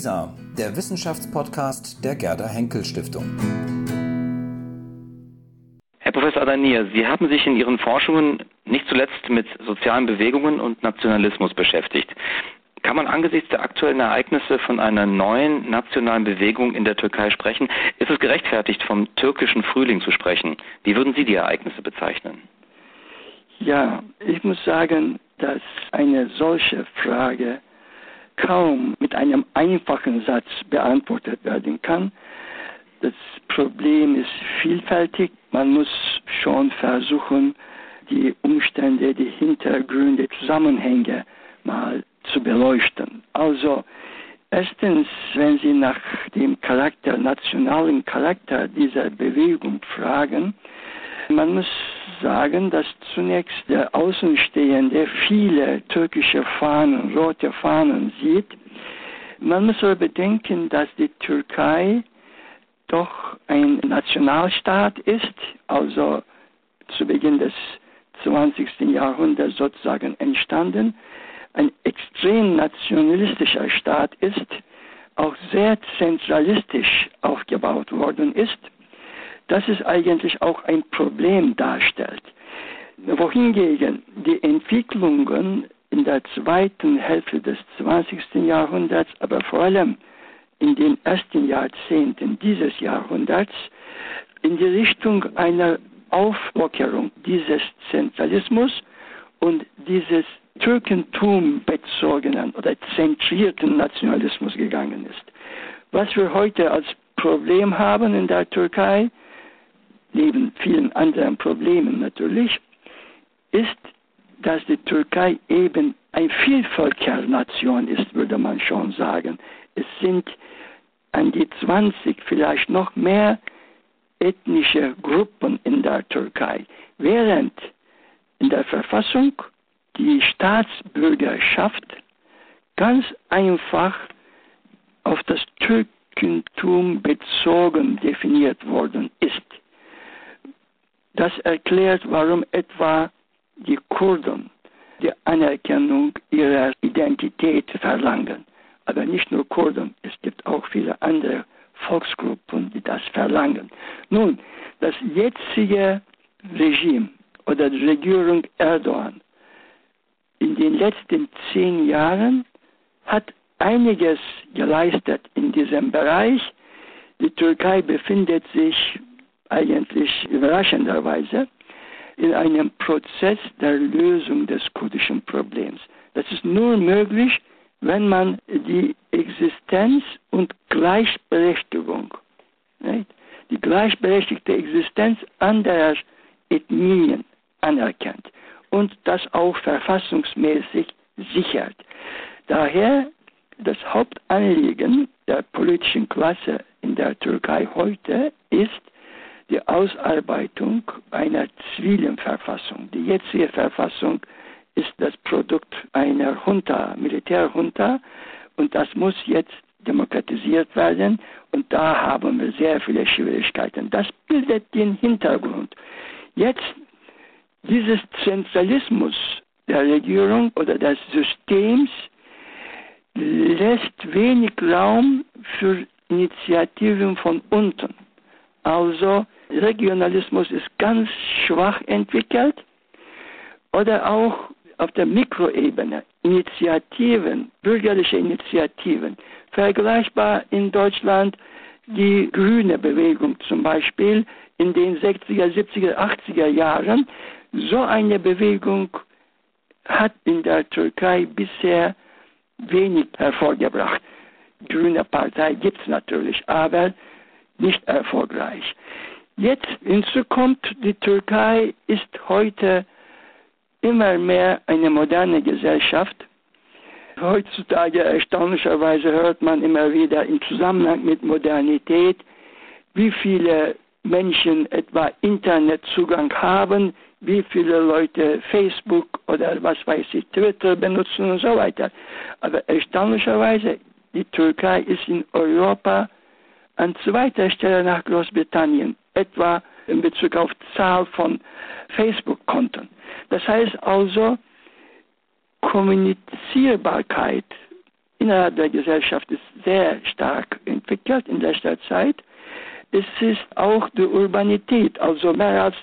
WISA, der Wissenschaftspodcast der Gerda Henkel Stiftung. Herr Professor Adanier, Sie haben sich in Ihren Forschungen nicht zuletzt mit sozialen Bewegungen und Nationalismus beschäftigt. Kann man angesichts der aktuellen Ereignisse von einer neuen nationalen Bewegung in der Türkei sprechen? Ist es gerechtfertigt, vom türkischen Frühling zu sprechen? Wie würden Sie die Ereignisse bezeichnen? Ja, ich muss sagen, dass eine solche Frage kaum mit einem einfachen Satz beantwortet werden kann. Das Problem ist vielfältig. Man muss schon versuchen, die Umstände, die Hintergründe, Zusammenhänge mal zu beleuchten. Also erstens, wenn Sie nach dem Charakter, nationalen Charakter dieser Bewegung fragen, man muss sagen, dass zunächst der Außenstehende viele türkische Fahnen, rote Fahnen sieht. Man muss aber bedenken, dass die Türkei doch ein Nationalstaat ist, also zu Beginn des 20. Jahrhunderts sozusagen entstanden, ein extrem nationalistischer Staat ist, auch sehr zentralistisch aufgebaut worden ist dass es eigentlich auch ein Problem darstellt. Wohingegen die Entwicklungen in der zweiten Hälfte des 20. Jahrhunderts, aber vor allem in den ersten Jahrzehnten dieses Jahrhunderts in die Richtung einer Auflockerung dieses Zentralismus und dieses Türkentum bezogenen oder zentrierten Nationalismus gegangen ist. Was wir heute als Problem haben in der Türkei, neben vielen anderen Problemen natürlich, ist, dass die Türkei eben eine Vielvölkernation ist, würde man schon sagen. Es sind an die 20, vielleicht noch mehr ethnische Gruppen in der Türkei, während in der Verfassung die Staatsbürgerschaft ganz einfach auf das Türkentum bezogen definiert worden ist. Das erklärt, warum etwa die Kurden die Anerkennung ihrer Identität verlangen. Aber nicht nur Kurden, es gibt auch viele andere Volksgruppen, die das verlangen. Nun, das jetzige Regime oder die Regierung Erdogan in den letzten zehn Jahren hat einiges geleistet in diesem Bereich. Die Türkei befindet sich eigentlich überraschenderweise in einem Prozess der Lösung des kurdischen Problems. Das ist nur möglich, wenn man die Existenz und Gleichberechtigung, nicht? die gleichberechtigte Existenz anderer Ethnien anerkennt und das auch verfassungsmäßig sichert. Daher das Hauptanliegen der politischen Klasse in der Türkei heute ist, die Ausarbeitung einer zivilen Verfassung. Die jetzige Verfassung ist das Produkt einer Junta, Militärjunta, und das muss jetzt demokratisiert werden und da haben wir sehr viele Schwierigkeiten. Das bildet den Hintergrund. Jetzt dieses Zentralismus der Regierung oder des Systems lässt wenig Raum für Initiativen von unten. Also Regionalismus ist ganz schwach entwickelt oder auch auf der Mikroebene Initiativen, bürgerliche Initiativen, vergleichbar in Deutschland die grüne Bewegung zum Beispiel in den 60er, 70er, 80er Jahren. So eine Bewegung hat in der Türkei bisher wenig hervorgebracht. Grüne Partei gibt es natürlich, aber nicht erfolgreich. Jetzt hinzu kommt, die Türkei ist heute immer mehr eine moderne Gesellschaft. Heutzutage erstaunlicherweise hört man immer wieder im Zusammenhang mit Modernität, wie viele Menschen etwa Internetzugang haben, wie viele Leute Facebook oder was weiß ich, Twitter benutzen und so weiter. Aber erstaunlicherweise, die Türkei ist in Europa an zweiter Stelle nach Großbritannien etwa in Bezug auf Zahl von Facebook-Konten. Das heißt also, Kommunizierbarkeit innerhalb der Gesellschaft ist sehr stark entwickelt in letzter Zeit. Es ist auch die Urbanität, also mehr als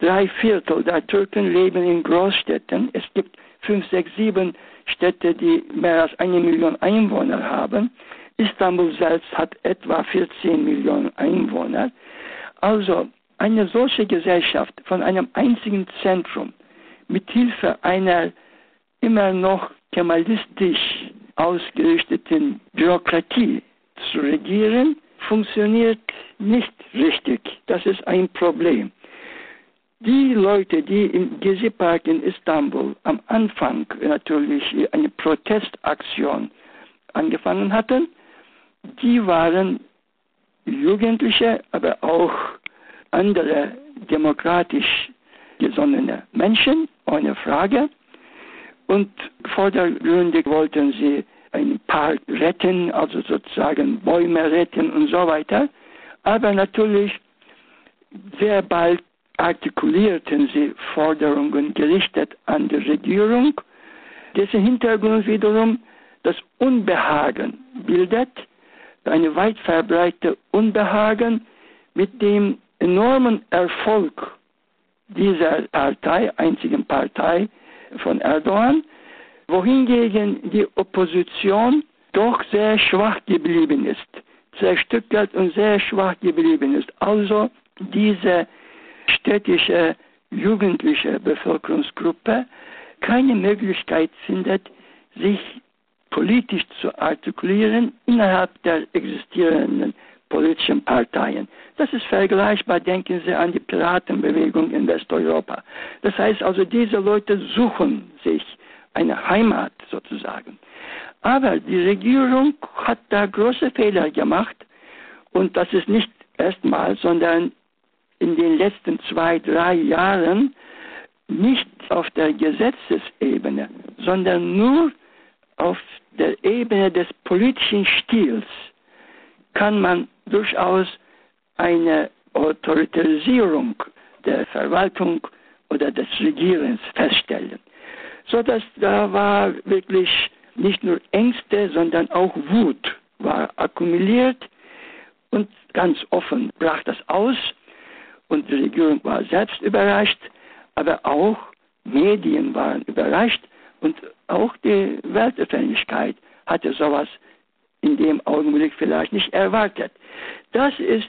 drei Viertel der Türken leben in Großstädten. Es gibt fünf, sechs, sieben Städte, die mehr als eine Million Einwohner haben. Istanbul selbst hat etwa 14 Millionen Einwohner. Also eine solche Gesellschaft von einem einzigen Zentrum mit Hilfe einer immer noch kemalistisch ausgerichteten Bürokratie zu regieren, funktioniert nicht richtig. Das ist ein Problem. Die Leute, die im Gezi-Park in Istanbul am Anfang natürlich eine Protestaktion angefangen hatten, die waren Jugendliche, aber auch andere demokratisch gesonnene Menschen, ohne Frage. Und vordergründig wollten sie einen Park retten, also sozusagen Bäume retten und so weiter. Aber natürlich sehr bald artikulierten sie Forderungen gerichtet an die Regierung, dessen Hintergrund wiederum das Unbehagen bildet, eine weit verbreitete Unbehagen mit dem enormen Erfolg dieser Partei, einzigen Partei von Erdogan, wohingegen die Opposition doch sehr schwach geblieben ist, zerstückelt und sehr schwach geblieben ist. Also diese städtische jugendliche Bevölkerungsgruppe keine Möglichkeit findet, sich politisch zu artikulieren innerhalb der existierenden politischen Parteien. Das ist vergleichbar, denken Sie an die Piratenbewegung in Westeuropa. Das heißt also, diese Leute suchen sich eine Heimat sozusagen. Aber die Regierung hat da große Fehler gemacht und das ist nicht erstmal, sondern in den letzten zwei, drei Jahren nicht auf der Gesetzesebene, sondern nur auf der Ebene des politischen Stils kann man durchaus eine Autoritarisierung der Verwaltung oder des Regierens feststellen. So dass da war wirklich nicht nur Ängste, sondern auch Wut war akkumuliert und ganz offen brach das aus und die Regierung war selbst überrascht, aber auch Medien waren überrascht und auch die Weltöffentlichkeit hatte sowas in dem Augenblick vielleicht nicht erwartet. Das ist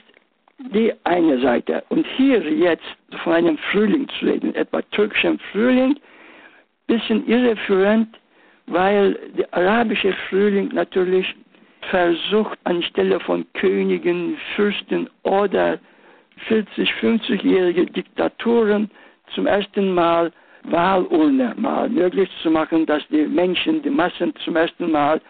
die eine Seite. Und hier jetzt von einem Frühling zu reden, etwa türkischem Frühling, bisschen irreführend, weil der arabische Frühling natürlich versucht, anstelle von Königen, Fürsten oder 40, 50-jährige Diktaturen zum ersten Mal Wahlurne mal möglich zu machen, dass die Menschen, die Massen zum ersten Mal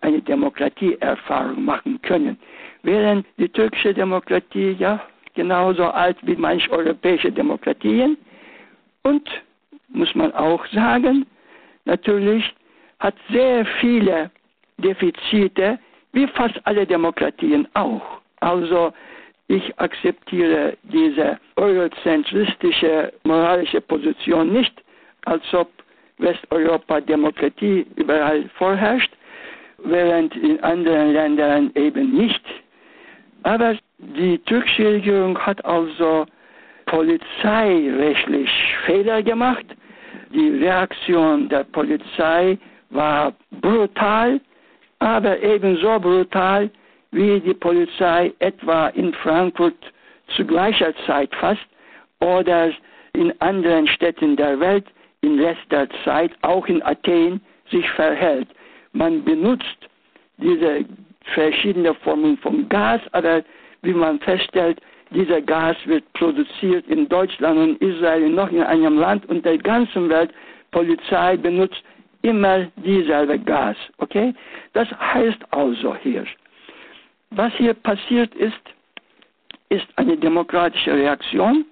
eine Demokratieerfahrung machen können. Während die türkische Demokratie ja genauso alt wie manche europäische Demokratien und muss man auch sagen, natürlich hat sehr viele Defizite, wie fast alle Demokratien auch. Also ich akzeptiere diese eurozentristische moralische Position nicht, als ob Westeuropa Demokratie überall vorherrscht, während in anderen Ländern eben nicht. Aber die türkische Regierung hat also polizeirechtlich Fehler gemacht. Die Reaktion der Polizei war brutal, aber ebenso brutal wie die Polizei etwa in Frankfurt zu gleicher Zeit fast oder in anderen Städten der Welt in letzter Zeit, auch in Athen, sich verhält. Man benutzt diese verschiedenen Formen von Gas, aber wie man feststellt, dieser Gas wird produziert in Deutschland und Israel noch in einem Land und der ganzen Welt. Polizei benutzt immer dieselbe Gas. Okay? Das heißt also hier, was hier passiert ist, ist eine demokratische Reaktion,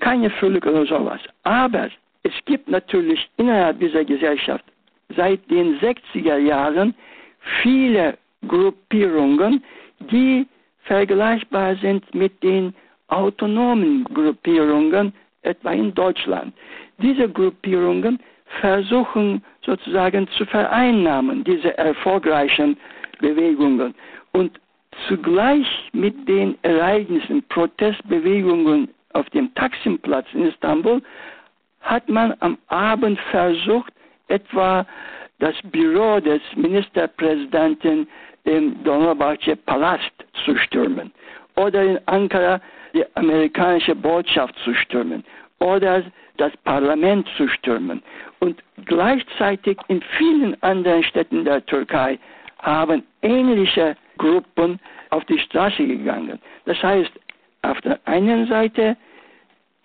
keine Fülle oder sowas. Aber es gibt natürlich innerhalb dieser Gesellschaft seit den 60er Jahren viele Gruppierungen, die vergleichbar sind mit den autonomen Gruppierungen, etwa in Deutschland. Diese Gruppierungen versuchen sozusagen zu vereinnahmen, diese erfolgreichen Protestbewegungen und zugleich mit den Ereignissen, Protestbewegungen auf dem Taksimplatz in Istanbul, hat man am Abend versucht, etwa das Büro des Ministerpräsidenten im Dolmabahce Palast zu stürmen oder in Ankara die amerikanische Botschaft zu stürmen oder das Parlament zu stürmen. Und gleichzeitig in vielen anderen Städten der Türkei haben ähnliche Gruppen auf die Straße gegangen. Das heißt, auf der einen Seite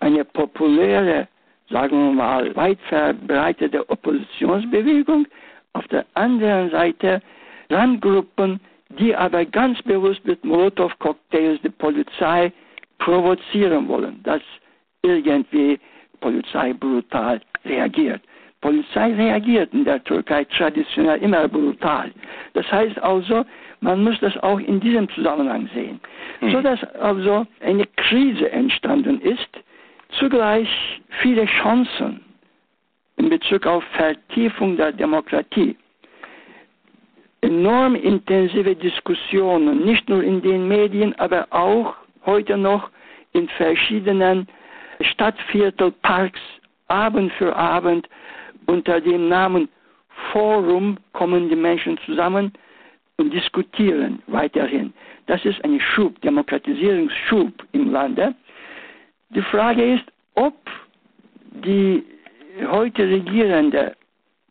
eine populäre, sagen wir mal, weit verbreitete Oppositionsbewegung, auf der anderen Seite Randgruppen, die aber ganz bewusst mit Molotow-Cocktails die Polizei provozieren wollen, dass irgendwie Polizei brutal reagiert. Polizei reagiert in der Türkei traditionell immer brutal. Das heißt also, man muss das auch in diesem Zusammenhang sehen. Mhm. So dass also eine Krise entstanden ist, zugleich viele Chancen in Bezug auf Vertiefung der Demokratie. Enorm intensive Diskussionen, nicht nur in den Medien, aber auch heute noch in verschiedenen Stadtviertelparks, Abend für Abend, unter dem Namen Forum kommen die Menschen zusammen und diskutieren weiterhin. Das ist ein Schub, Demokratisierungsschub im Lande. Die Frage ist, ob die heute regierende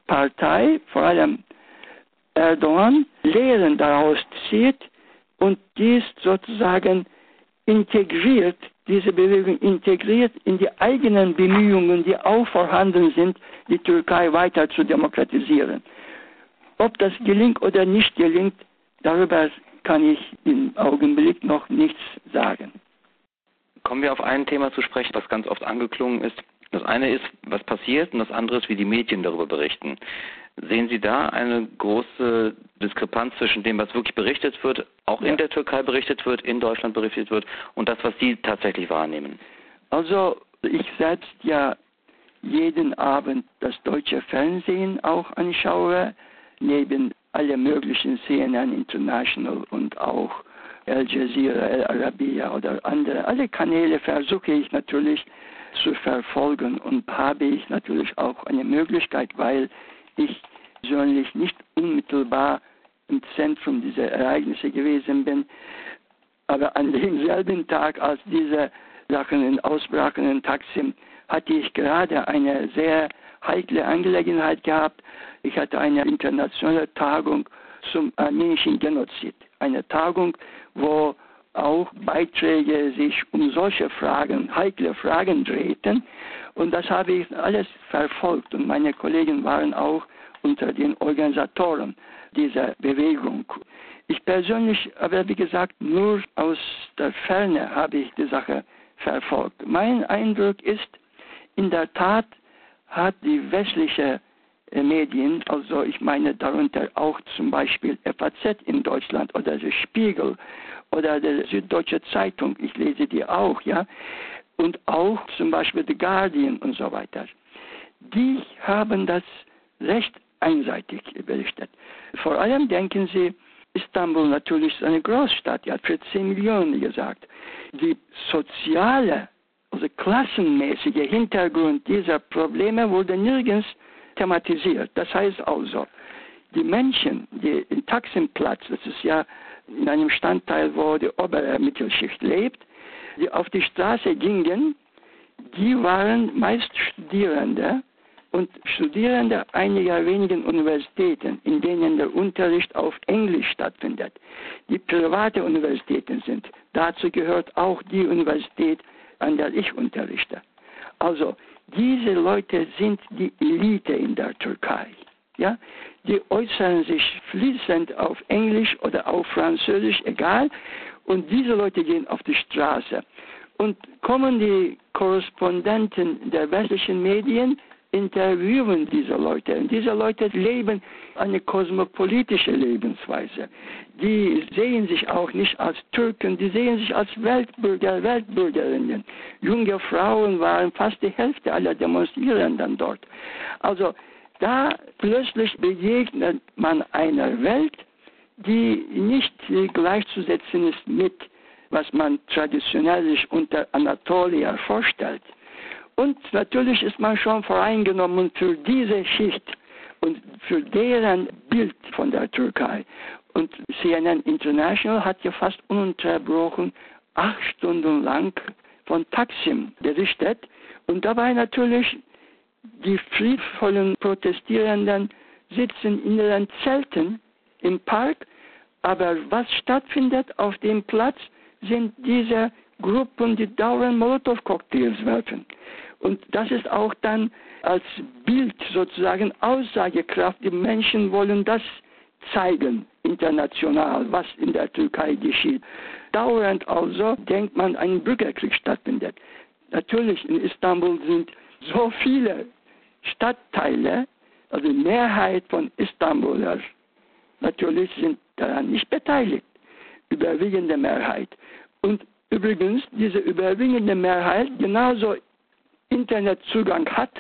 Partei, vor allem Erdogan, Lehren daraus zieht und dies sozusagen integriert, diese Bewegung integriert in die eigenen Bemühungen, die auch vorhanden sind, die Türkei weiter zu demokratisieren. Ob das gelingt oder nicht gelingt, darüber kann ich im Augenblick noch nichts sagen. Kommen wir auf ein Thema zu sprechen, was ganz oft angeklungen ist. Das eine ist, was passiert und das andere ist, wie die Medien darüber berichten. Sehen Sie da eine große Diskrepanz zwischen dem, was wirklich berichtet wird, auch ja. in der Türkei berichtet wird, in Deutschland berichtet wird und das, was Sie tatsächlich wahrnehmen? Also ich selbst ja jeden Abend das deutsche Fernsehen auch anschaue, neben alle möglichen CNN International und auch Al Jazeera, Al Arabiya oder andere. Alle Kanäle versuche ich natürlich zu verfolgen und habe ich natürlich auch eine Möglichkeit, weil ich persönlich nicht unmittelbar im Zentrum dieser Ereignisse gewesen bin. Aber an demselben Tag, als diese Sachen ausbrachen in Taksim, hatte ich gerade eine sehr heikle Angelegenheit gehabt. Ich hatte eine internationale Tagung zum armenischen Genozid. Eine Tagung, wo auch Beiträge sich um solche Fragen, heikle Fragen drehten. Und das habe ich alles verfolgt. Und meine Kollegen waren auch unter den Organisatoren dieser Bewegung. Ich persönlich, aber wie gesagt, nur aus der Ferne habe ich die Sache verfolgt. Mein Eindruck ist, in der Tat hat die westliche Medien, also ich meine darunter auch zum Beispiel FAZ in Deutschland oder der Spiegel oder der Süddeutsche Zeitung, ich lese die auch, ja, und auch zum Beispiel The Guardian und so weiter. Die haben das recht einseitig berichtet. Vor allem denken Sie, Istanbul natürlich ist eine Großstadt, ja, für 10 Millionen gesagt. Die soziale, also klassenmäßige Hintergrund dieser Probleme wurde nirgends thematisiert. Das heißt also, die Menschen, die in Taximplatz, das ist ja in einem Standteil, wo die obere Mittelschicht lebt, die auf die Straße gingen, die waren meist Studierende und Studierende einiger wenigen Universitäten, in denen der Unterricht auf Englisch stattfindet, die private Universitäten sind. Dazu gehört auch die Universität, an der ich unterrichte. Also diese Leute sind die Elite in der Türkei. Ja? Die äußern sich fließend auf Englisch oder auf Französisch, egal. Und diese Leute gehen auf die Straße. Und kommen die Korrespondenten der westlichen Medien, interviewen diese Leute. Und diese Leute leben eine kosmopolitische Lebensweise. Die sehen sich auch nicht als Türken, die sehen sich als Weltbürger, Weltbürgerinnen. Junge Frauen waren fast die Hälfte aller Demonstrierenden dort. Also da plötzlich begegnet man einer Welt, die nicht gleichzusetzen ist mit, was man traditionell sich unter Anatolia vorstellt. Und natürlich ist man schon voreingenommen für diese Schicht und für deren Bild von der Türkei. Und CNN International hat ja fast ununterbrochen acht Stunden lang von Taksim berichtet und dabei natürlich die friedvollen Protestierenden sitzen in ihren Zelten im Park, aber was stattfindet auf dem Platz, sind diese Gruppen, die dauernd Molotow-Cocktails werfen. Und das ist auch dann als Bild sozusagen Aussagekraft. Die Menschen wollen das zeigen, international, was in der Türkei geschieht. Dauernd also denkt man, ein Bürgerkrieg stattfindet. Natürlich in Istanbul sind so viele Stadtteile, also die Mehrheit von Istanbulers, natürlich sind daran nicht beteiligt. Überwiegende Mehrheit. Und übrigens, diese überwiegende Mehrheit genauso Internetzugang hat,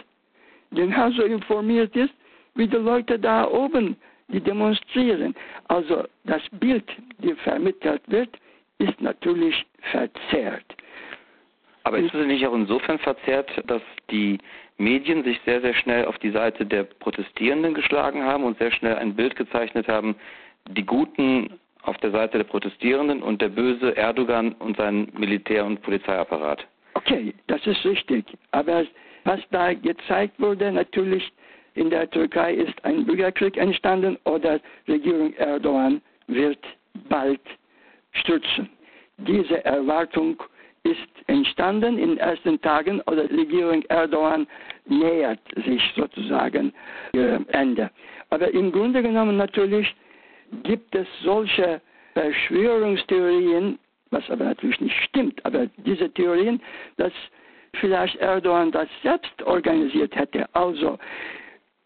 genauso informiert ist, wie die Leute da oben, die demonstrieren. Also das Bild, das vermittelt wird, ist natürlich verzerrt. Aber ist es nicht auch insofern verzerrt, dass die Medien sich sehr, sehr schnell auf die Seite der Protestierenden geschlagen haben und sehr schnell ein Bild gezeichnet haben, die Guten auf der Seite der Protestierenden und der böse Erdogan und sein Militär- und Polizeiapparat? Okay, das ist richtig. Aber was da gezeigt wurde, natürlich in der Türkei ist ein Bürgerkrieg entstanden oder Regierung Erdogan wird bald stürzen. Diese Erwartung ist entstanden in den ersten Tagen oder Regierung Erdogan nähert sich sozusagen ihrem Ende. Aber im Grunde genommen natürlich gibt es solche Verschwörungstheorien, was aber natürlich nicht stimmt, aber diese Theorien, dass vielleicht Erdogan das selbst organisiert hätte. Also,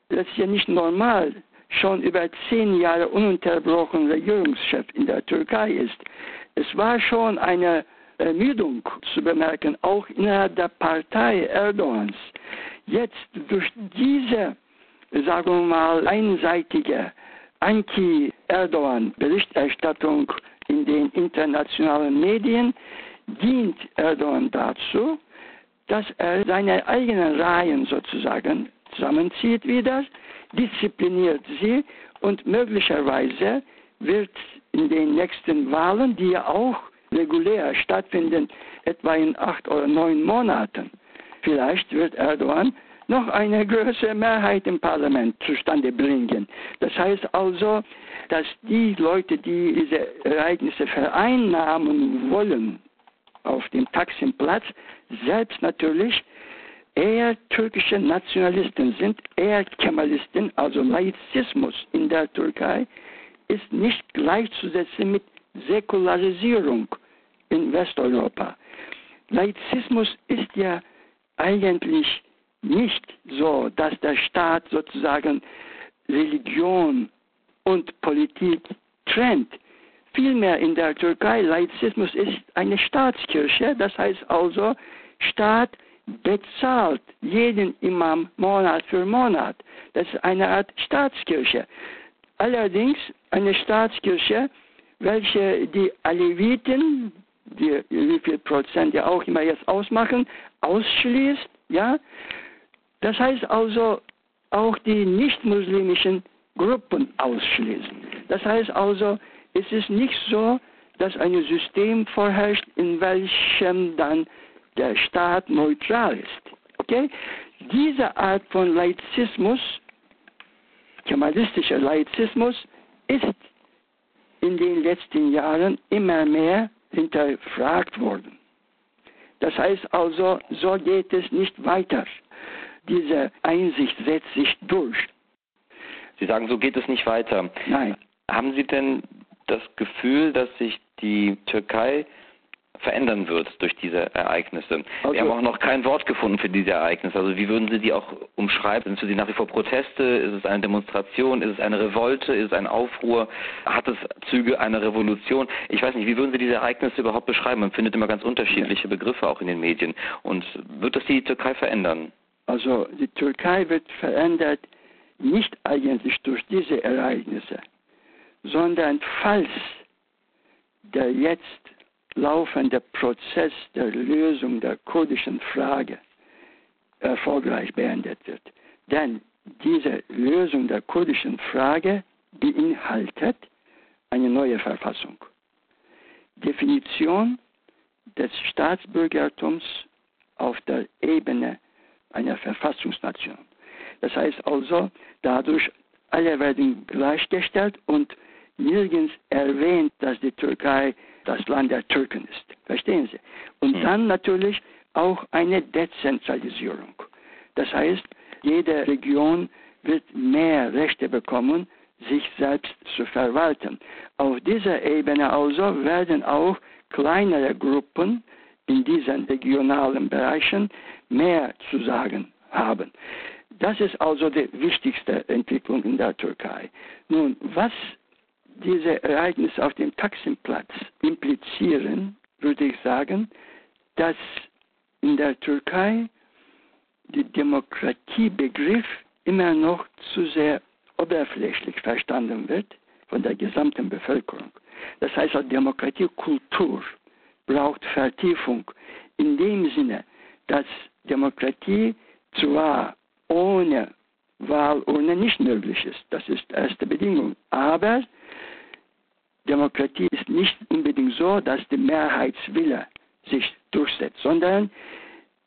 das ist ja nicht normal, schon über zehn Jahre ununterbrochen Regierungschef in der Türkei ist. Es war schon eine Ermüdung zu bemerken, auch innerhalb der Partei Erdogans. Jetzt durch diese, sagen wir mal, einseitige Anti-Erdogan-Berichterstattung in den internationalen Medien dient Erdogan dazu, dass er seine eigenen Reihen sozusagen zusammenzieht wieder, diszipliniert sie und möglicherweise wird in den nächsten Wahlen, die ja auch regulär stattfinden, etwa in acht oder neun Monaten. Vielleicht wird Erdogan noch eine größere Mehrheit im Parlament zustande bringen. Das heißt also, dass die Leute, die diese Ereignisse vereinnahmen wollen auf dem Taksimplatz, selbst natürlich eher türkische Nationalisten sind, eher Kemalisten, also Laizismus in der Türkei ist nicht gleichzusetzen mit Säkularisierung in Westeuropa. Laizismus ist ja eigentlich nicht so, dass der Staat sozusagen Religion und Politik trennt. Vielmehr in der Türkei, Laizismus ist eine Staatskirche, das heißt also, Staat bezahlt jeden Imam Monat für Monat. Das ist eine Art Staatskirche. Allerdings eine Staatskirche, welche die Aleviten, die wie viel Prozent ja auch immer jetzt ausmachen, ausschließt, ja. Das heißt also auch die nicht-muslimischen Gruppen ausschließen. Das heißt also, es ist nicht so, dass ein System vorherrscht, in welchem dann der Staat neutral ist. Okay? Diese Art von Laizismus, kemalistischer Laizismus, ist in den letzten Jahren immer mehr hinterfragt worden. Das heißt also, so geht es nicht weiter. Diese Einsicht setzt sich durch. Sie sagen, so geht es nicht weiter. Nein. Haben Sie denn das Gefühl, dass sich die Türkei verändern wird durch diese Ereignisse. Also, Wir haben auch noch kein Wort gefunden für diese Ereignisse. Also wie würden Sie die auch umschreiben? Sind es für Sie nach wie vor Proteste? Ist es eine Demonstration? Ist es eine Revolte? Ist es ein Aufruhr? Hat es Züge einer Revolution? Ich weiß nicht, wie würden Sie diese Ereignisse überhaupt beschreiben? Man findet immer ganz unterschiedliche Begriffe auch in den Medien. Und wird das die Türkei verändern? Also die Türkei wird verändert nicht eigentlich durch diese Ereignisse, sondern falls der jetzt laufende Prozess der Lösung der kurdischen Frage erfolgreich beendet wird. Denn diese Lösung der kurdischen Frage beinhaltet eine neue Verfassung. Definition des Staatsbürgertums auf der Ebene einer Verfassungsnation. Das heißt also, dadurch alle werden gleichgestellt und nirgends erwähnt, dass die Türkei das Land der Türken ist. Verstehen Sie? Und mhm. dann natürlich auch eine Dezentralisierung. Das heißt, jede Region wird mehr Rechte bekommen, sich selbst zu verwalten. Auf dieser Ebene also werden auch kleinere Gruppen in diesen regionalen Bereichen mehr zu sagen haben. Das ist also die wichtigste Entwicklung in der Türkei. Nun, was diese Ereignisse auf dem Taksimplatz implizieren, würde ich sagen, dass in der Türkei der Demokratiebegriff immer noch zu sehr oberflächlich verstanden wird von der gesamten Bevölkerung. Das heißt, die Demokratiekultur braucht Vertiefung in dem Sinne, dass Demokratie zwar ohne Wahlurne nicht möglich ist. Das ist die erste Bedingung. Aber Demokratie ist nicht unbedingt so, dass der Mehrheitswille sich durchsetzt, sondern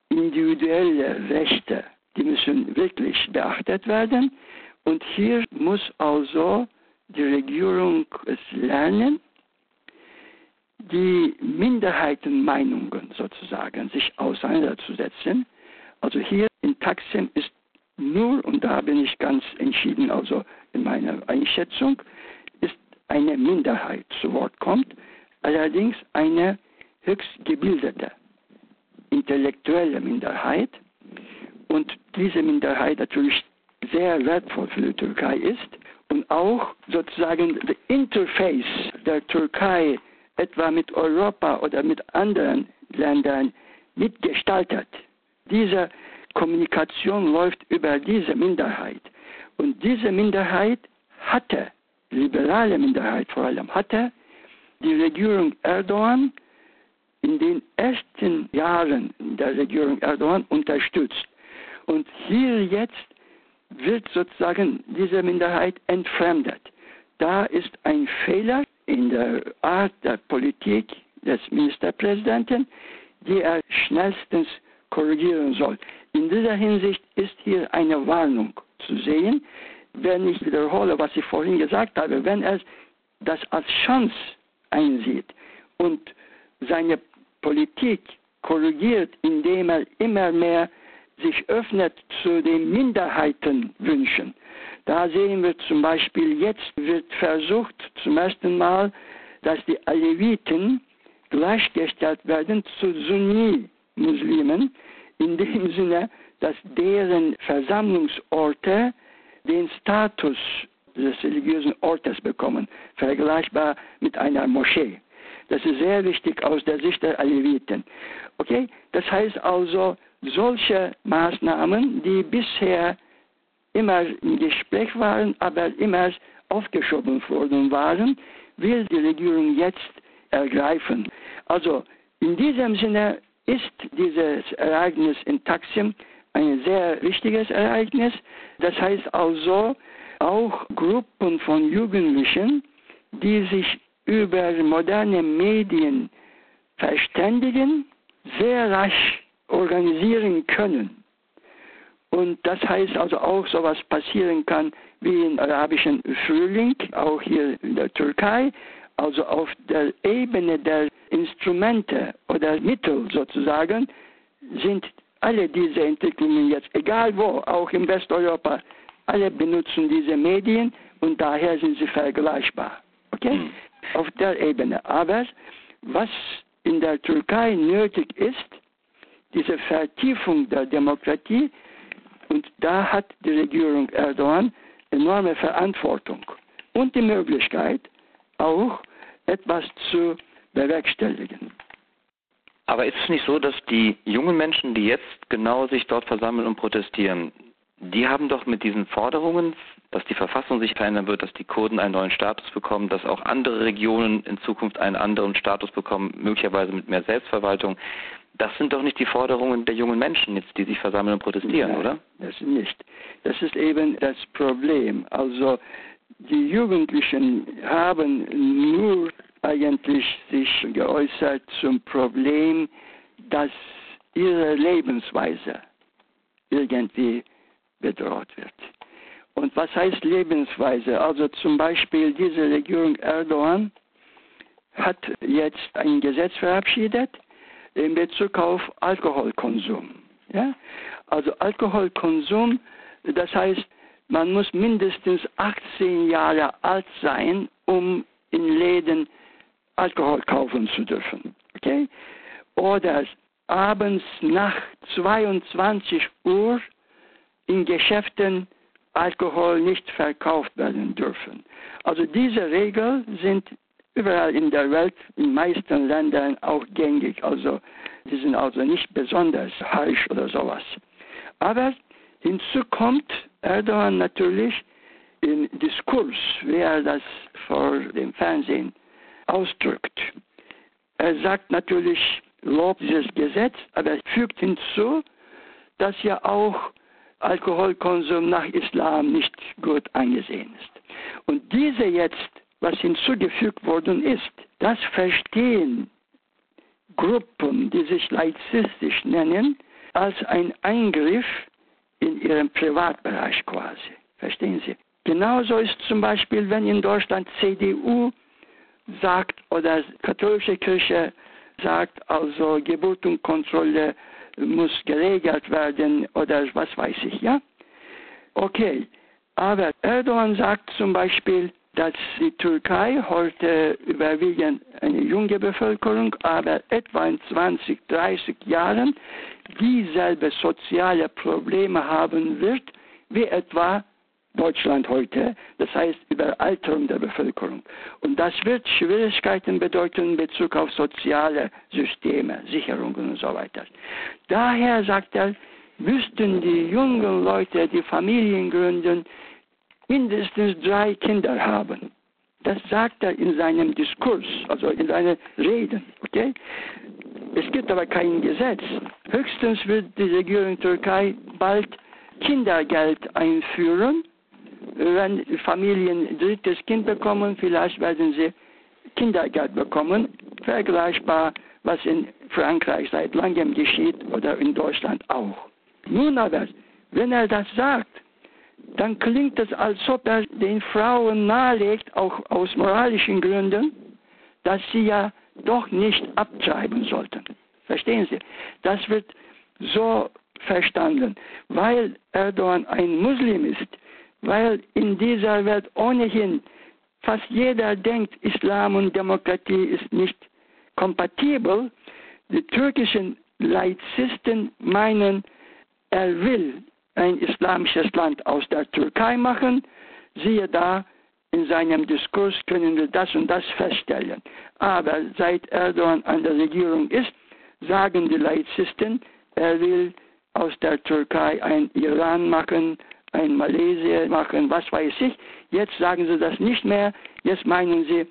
individuelle Rechte, die müssen wirklich beachtet werden. Und hier muss also die Regierung es lernen, die Minderheitenmeinungen sozusagen sich auseinanderzusetzen. Also hier in Taksim ist nur, und da bin ich ganz entschieden, also in meiner Einschätzung, ist eine Minderheit zu Wort kommt, allerdings eine höchst gebildete, intellektuelle Minderheit. Und diese Minderheit natürlich sehr wertvoll für die Türkei ist und auch sozusagen das Interface der Türkei etwa mit Europa oder mit anderen Ländern mitgestaltet. Diese Kommunikation läuft über diese Minderheit. Und diese Minderheit hatte, liberale Minderheit vor allem, hatte die Regierung Erdogan in den ersten Jahren der Regierung Erdogan unterstützt. Und hier jetzt wird sozusagen diese Minderheit entfremdet. Da ist ein Fehler in der Art der Politik des Ministerpräsidenten, die er schnellstens korrigieren soll. In dieser Hinsicht ist hier eine Warnung zu sehen. Wenn ich wiederhole, was ich vorhin gesagt habe, wenn er das als Chance einsieht und seine Politik korrigiert, indem er immer mehr sich öffnet zu den Minderheitenwünschen. Da sehen wir zum Beispiel, jetzt wird versucht zum ersten Mal, dass die Aleviten gleichgestellt werden zu Sunni-Muslimen, in dem Sinne, dass deren Versammlungsorte den Status des religiösen Ortes bekommen, vergleichbar mit einer Moschee. Das ist sehr wichtig aus der Sicht der Aleviten. Okay? Das heißt also, solche Maßnahmen, die bisher immer im Gespräch waren, aber immer aufgeschoben worden waren, will die Regierung jetzt ergreifen. Also in diesem Sinne ist dieses Ereignis in Taksim ein sehr wichtiges Ereignis. Das heißt also, auch Gruppen von Jugendlichen, die sich über moderne Medien verständigen, sehr rasch organisieren können. Und das heißt also auch, so was passieren kann wie im arabischen Frühling, auch hier in der Türkei, also auf der Ebene der Instrumente oder Mittel sozusagen, sind alle diese Entwicklungen jetzt, egal wo, auch in Westeuropa, alle benutzen diese Medien und daher sind sie vergleichbar. Okay? Mhm. Auf der Ebene. Aber was in der Türkei nötig ist, diese Vertiefung der Demokratie, und da hat die Regierung Erdogan enorme Verantwortung und die Möglichkeit, auch etwas zu bewerkstelligen. Aber ist es nicht so, dass die jungen Menschen, die jetzt genau sich dort versammeln und protestieren, Die haben doch mit diesen Forderungen, dass die Verfassung sich verändern wird, dass die Kurden einen neuen Status bekommen, dass auch andere Regionen in Zukunft einen anderen Status bekommen, möglicherweise mit mehr Selbstverwaltung. Das sind doch nicht die Forderungen der jungen Menschen jetzt, die sich versammeln und protestieren, Nein, oder? Das nicht. Das ist eben das Problem. Also die Jugendlichen haben nur eigentlich sich geäußert zum Problem, dass ihre Lebensweise irgendwie bedroht wird. Und was heißt Lebensweise? Also zum Beispiel diese Regierung Erdogan hat jetzt ein Gesetz verabschiedet in Bezug auf Alkoholkonsum. Ja? Also Alkoholkonsum, das heißt, man muss mindestens 18 Jahre alt sein, um in Läden Alkohol kaufen zu dürfen. Okay? Oder abends nach 22 Uhr in Geschäften Alkohol nicht verkauft werden dürfen. Also diese Regeln sind überall in der Welt, in meisten Ländern auch gängig. Also die sind also nicht besonders harsch oder sowas. Aber hinzu kommt Erdogan natürlich im Diskurs, wie er das vor dem Fernsehen ausdrückt. Er sagt natürlich, lobt dieses Gesetz, aber er fügt hinzu, dass ja auch Alkoholkonsum nach Islam nicht gut angesehen ist. Und diese jetzt, was hinzugefügt worden ist, das verstehen Gruppen, die sich laizistisch nennen, als ein Eingriff in ihren Privatbereich quasi. Verstehen Sie? Genauso ist zum Beispiel, wenn in Deutschland CDU sagt oder katholische Kirche sagt, also Geburtenkontrolle muss geregelt werden oder was weiß ich, ja? Okay, aber Erdogan sagt zum Beispiel, dass die Türkei heute überwiegend eine junge Bevölkerung, aber etwa in 20, 30 Jahren dieselbe soziale Probleme haben wird, wie etwa Deutschland heute, das heißt Überalterung der Bevölkerung. Und das wird Schwierigkeiten bedeuten in Bezug auf soziale Systeme, Sicherungen und so weiter. Daher sagt er, müssten die jungen Leute, die Familien gründen, mindestens drei Kinder haben. Das sagt er in seinem Diskurs, also in seinen Reden. Okay? Es gibt aber kein Gesetz. Höchstens wird die Regierung Türkei bald Kindergeld einführen wenn Familien drittes Kind bekommen, vielleicht werden sie Kindergeld bekommen, vergleichbar, was in Frankreich seit langem geschieht oder in Deutschland auch. Nun aber, wenn er das sagt, dann klingt es, als ob er den Frauen nahelegt, auch aus moralischen Gründen, dass sie ja doch nicht abtreiben sollten. Verstehen Sie? Das wird so verstanden. Weil Erdogan ein Muslim ist, weil in dieser Welt ohnehin fast jeder denkt, Islam und Demokratie ist nicht kompatibel. Die türkischen Laizisten meinen, er will ein islamisches Land aus der Türkei machen. Siehe da, in seinem Diskurs können wir das und das feststellen. Aber seit Erdogan an der Regierung ist, sagen die Laizisten, er will aus der Türkei ein Iran machen, ein Malaysia machen, was weiß ich. Jetzt sagen sie das nicht mehr. Jetzt meinen sie,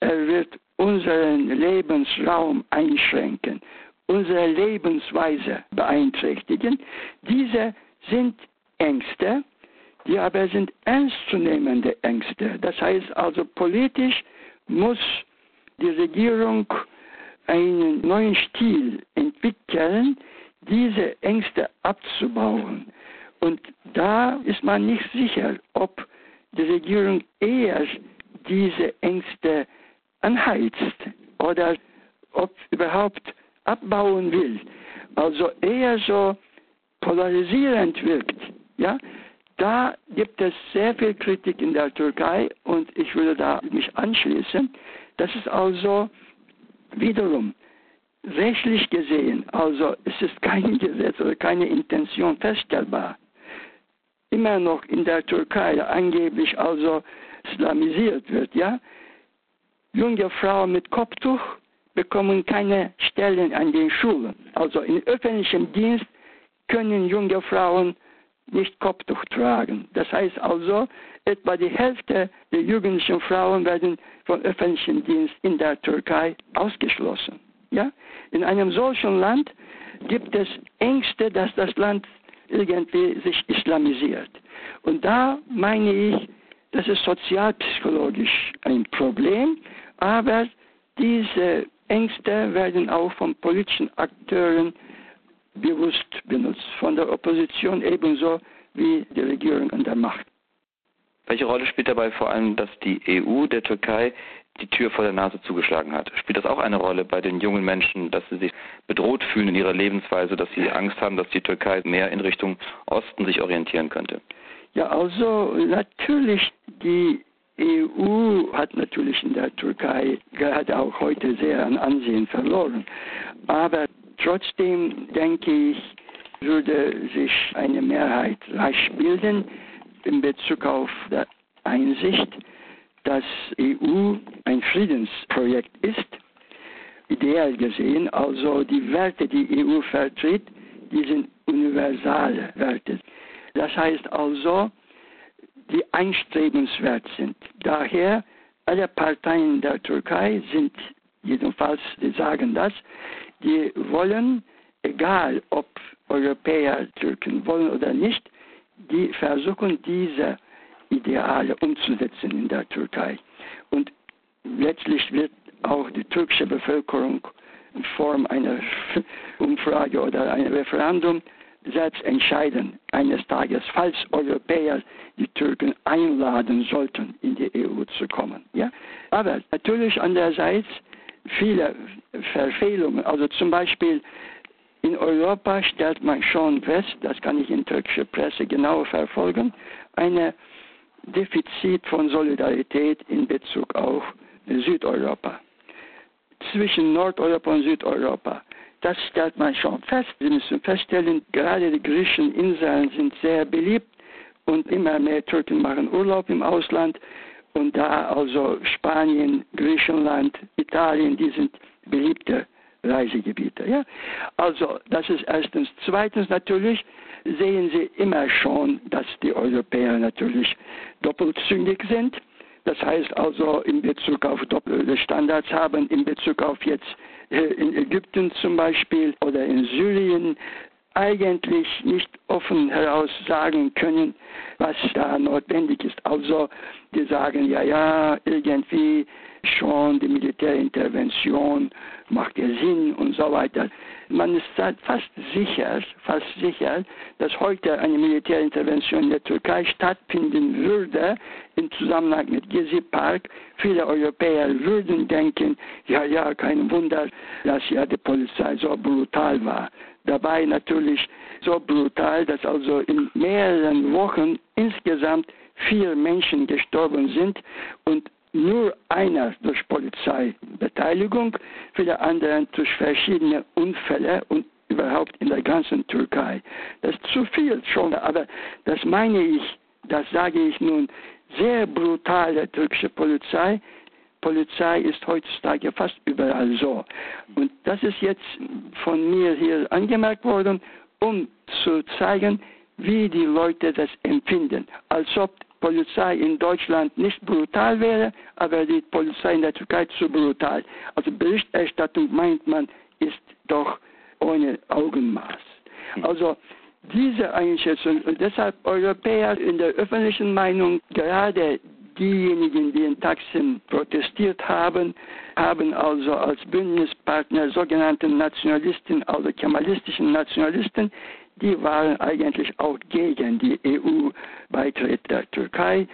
er wird unseren Lebensraum einschränken, unsere Lebensweise beeinträchtigen. Diese sind Ängste, die aber sind ernstzunehmende Ängste. Das heißt also politisch muss die Regierung einen neuen Stil entwickeln, diese Ängste abzubauen. Und da ist man nicht sicher, ob die Regierung eher diese Ängste anheizt oder ob überhaupt abbauen will. Also eher so polarisierend wirkt. Ja? Da gibt es sehr viel Kritik in der Türkei und ich würde da mich anschließen. Das ist also wiederum rechtlich gesehen, also es ist kein Gesetz oder keine Intention feststellbar immer noch in der Türkei angeblich also islamisiert wird, ja, junge Frauen mit Kopftuch bekommen keine Stellen an den Schulen. Also im öffentlichen Dienst können junge Frauen nicht Kopftuch tragen. Das heißt also, etwa die Hälfte der jugendlichen Frauen werden vom öffentlichen Dienst in der Türkei ausgeschlossen. Ja? In einem solchen Land gibt es Ängste, dass das Land irgendwie sich islamisiert. Und da meine ich, das ist sozialpsychologisch ein Problem, aber diese Ängste werden auch von politischen Akteuren bewusst benutzt, von der Opposition ebenso wie die Regierung an der Macht. Welche Rolle spielt dabei vor allem, dass die EU der Türkei die Tür vor der Nase zugeschlagen hat? Spielt das auch eine Rolle bei den jungen Menschen, dass sie sich bedroht fühlen in ihrer Lebensweise, dass sie Angst haben, dass die Türkei mehr in Richtung Osten sich orientieren könnte? Ja, also natürlich die EU hat natürlich in der Türkei gerade auch heute sehr an Ansehen verloren. Aber trotzdem denke ich, würde sich eine Mehrheit rasch bilden in Bezug auf die Einsicht, dass EU ein Friedensprojekt ist. Ideal gesehen, also die Werte, die EU vertritt, die sind universale Werte. Das heißt also, die einstrebenswert sind. Daher, alle Parteien der Türkei sind, jedenfalls, die sagen das, die wollen, egal ob Europäer Türken wollen oder nicht, die versuchen diese Ideale umzusetzen in der Türkei. Und letztlich wird auch die türkische Bevölkerung in Form einer Umfrage oder einem Referendum selbst entscheiden eines Tages, falls Europäer die Türken einladen sollten, in die EU zu kommen. Ja? Aber natürlich andererseits viele Verfehlungen. Also zum Beispiel in Europa stellt man schon fest, das kann ich in türkischer Presse genau verfolgen, ein Defizit von Solidarität in Bezug auf Südeuropa. Zwischen Nordeuropa und Südeuropa. Das stellt man schon fest. Sie müssen feststellen, gerade die griechischen Inseln sind sehr beliebt und immer mehr Türken machen Urlaub im Ausland. Und da also Spanien, Griechenland, Italien, die sind beliebte Reisegebiete. Ja? Also das ist erstens. Zweitens natürlich sehen Sie immer schon, dass die Europäer natürlich doppelzüngig sind. Das heißt also in Bezug auf doppelte Standards haben, in Bezug auf jetzt äh, in Ägypten zum Beispiel oder in Syrien eigentlich nicht offen heraus sagen können, was da notwendig ist. Also die sagen, ja, ja, irgendwie schon die Militärintervention macht ja Sinn und so weiter. Man ist fast sicher, fast sicher, dass heute eine Militärintervention in der Türkei stattfinden würde im Zusammenhang mit Gezi Park. Viele Europäer würden denken, ja, ja, kein Wunder, dass ja die Polizei so brutal war. Dabei natürlich so brutal, dass also in mehreren Wochen insgesamt vier Menschen gestorben sind und nur einer durch Polizeibeteiligung, viele anderen durch verschiedene Unfälle und überhaupt in der ganzen Türkei. Das ist zu viel schon, aber das meine ich, das sage ich nun, sehr brutale türkische Polizei. Polizei ist heutzutage fast überall so. Und das ist jetzt von mir hier angemerkt worden, um zu zeigen, wie die Leute das empfinden. Als ob Polizei in Deutschland nicht brutal wäre, aber die Polizei in der Türkei zu brutal. Also Berichterstattung meint man, ist doch ohne Augenmaß. Hm. Also diese Einschätzung und deshalb Europäer in der öffentlichen Meinung, gerade diejenigen, die in Taksim protestiert haben, haben also als Bündnispartner sogenannte Nationalisten, also kemalistischen Nationalisten, die waren eigentlich auch gegen die EU-Beitritt der Türkei.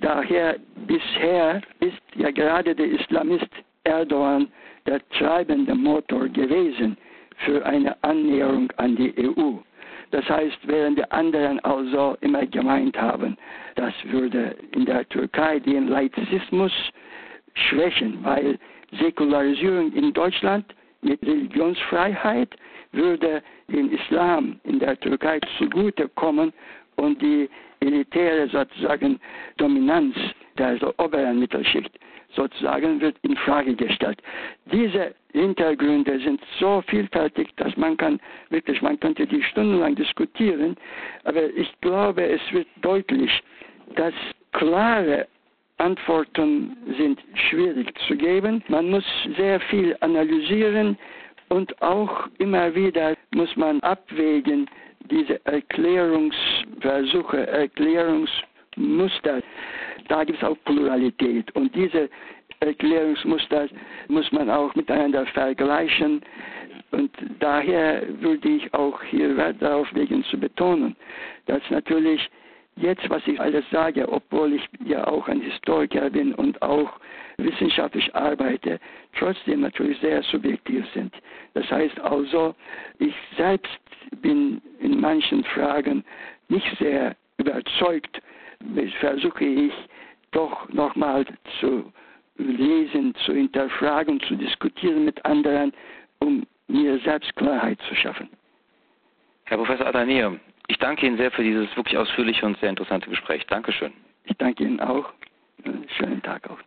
Daher bisher ist ja gerade der Islamist Erdogan der treibende Motor gewesen für eine Annäherung an die EU. Das heißt, während die anderen also immer gemeint haben, das würde in der Türkei den Laizismus schwächen, weil Säkularisierung in Deutschland mit Religionsfreiheit würde dem Islam in der Türkei zugutekommen und die elitäre sozusagen Dominanz der oberen Mittelschicht sozusagen wird in Frage gestellt. Diese Hintergründe sind so vielfältig, dass man kann wirklich, man könnte die stundenlang diskutieren, aber ich glaube, es wird deutlich, dass klare Antworten sind schwierig zu geben. Man muss sehr viel analysieren und auch immer wieder muss man abwägen, diese Erklärungsversuche, Erklärungsmuster, da gibt es auch Pluralität. Und diese Erklärungsmuster muss man auch miteinander vergleichen. Und daher würde ich auch hier Wert darauf legen zu betonen, dass natürlich jetzt, was ich alles sage, obwohl ich ja auch ein Historiker bin und auch wissenschaftlich arbeite, trotzdem natürlich sehr subjektiv sind. Das heißt also, ich selbst bin in manchen Fragen nicht sehr überzeugt, versuche ich doch nochmal zu lesen, zu hinterfragen, zu diskutieren mit anderen, um mir selbst Klarheit zu schaffen. Herr Professor Adanier, ich danke Ihnen sehr für dieses wirklich ausführliche und sehr interessante Gespräch. Dankeschön. Ich danke Ihnen auch. Schönen Tag auch.